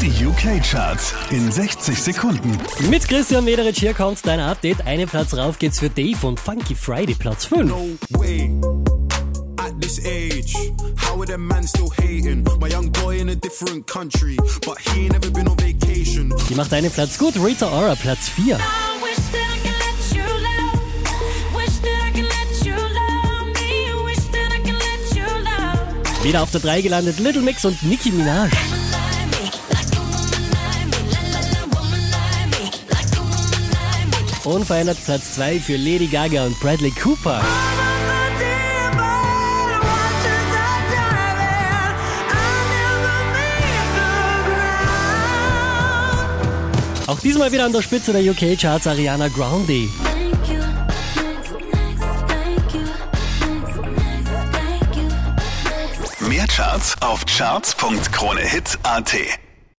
Die UK-Charts in 60 Sekunden. Mit Christian Mederich hier kommt dein Update. Einen Platz rauf geht's für Dave und Funky Friday, Platz 5. No way. At this age, how are them man still hating? My young boy in a different country, but he ain't never been on vacation. Die macht einen Platz gut. Rita Ora, Platz 4. I wish that I could let you love. Wish that I could let you love me. Wish that I could let you love. Wieder auf der 3 gelandet Little Mix und Nicki Minaj. Unverändert Platz 2 für Lady Gaga und Bradley Cooper. Auch diesmal wieder an der Spitze der UK-Charts Ariana Grande. Mehr Charts auf charts.kronehit.at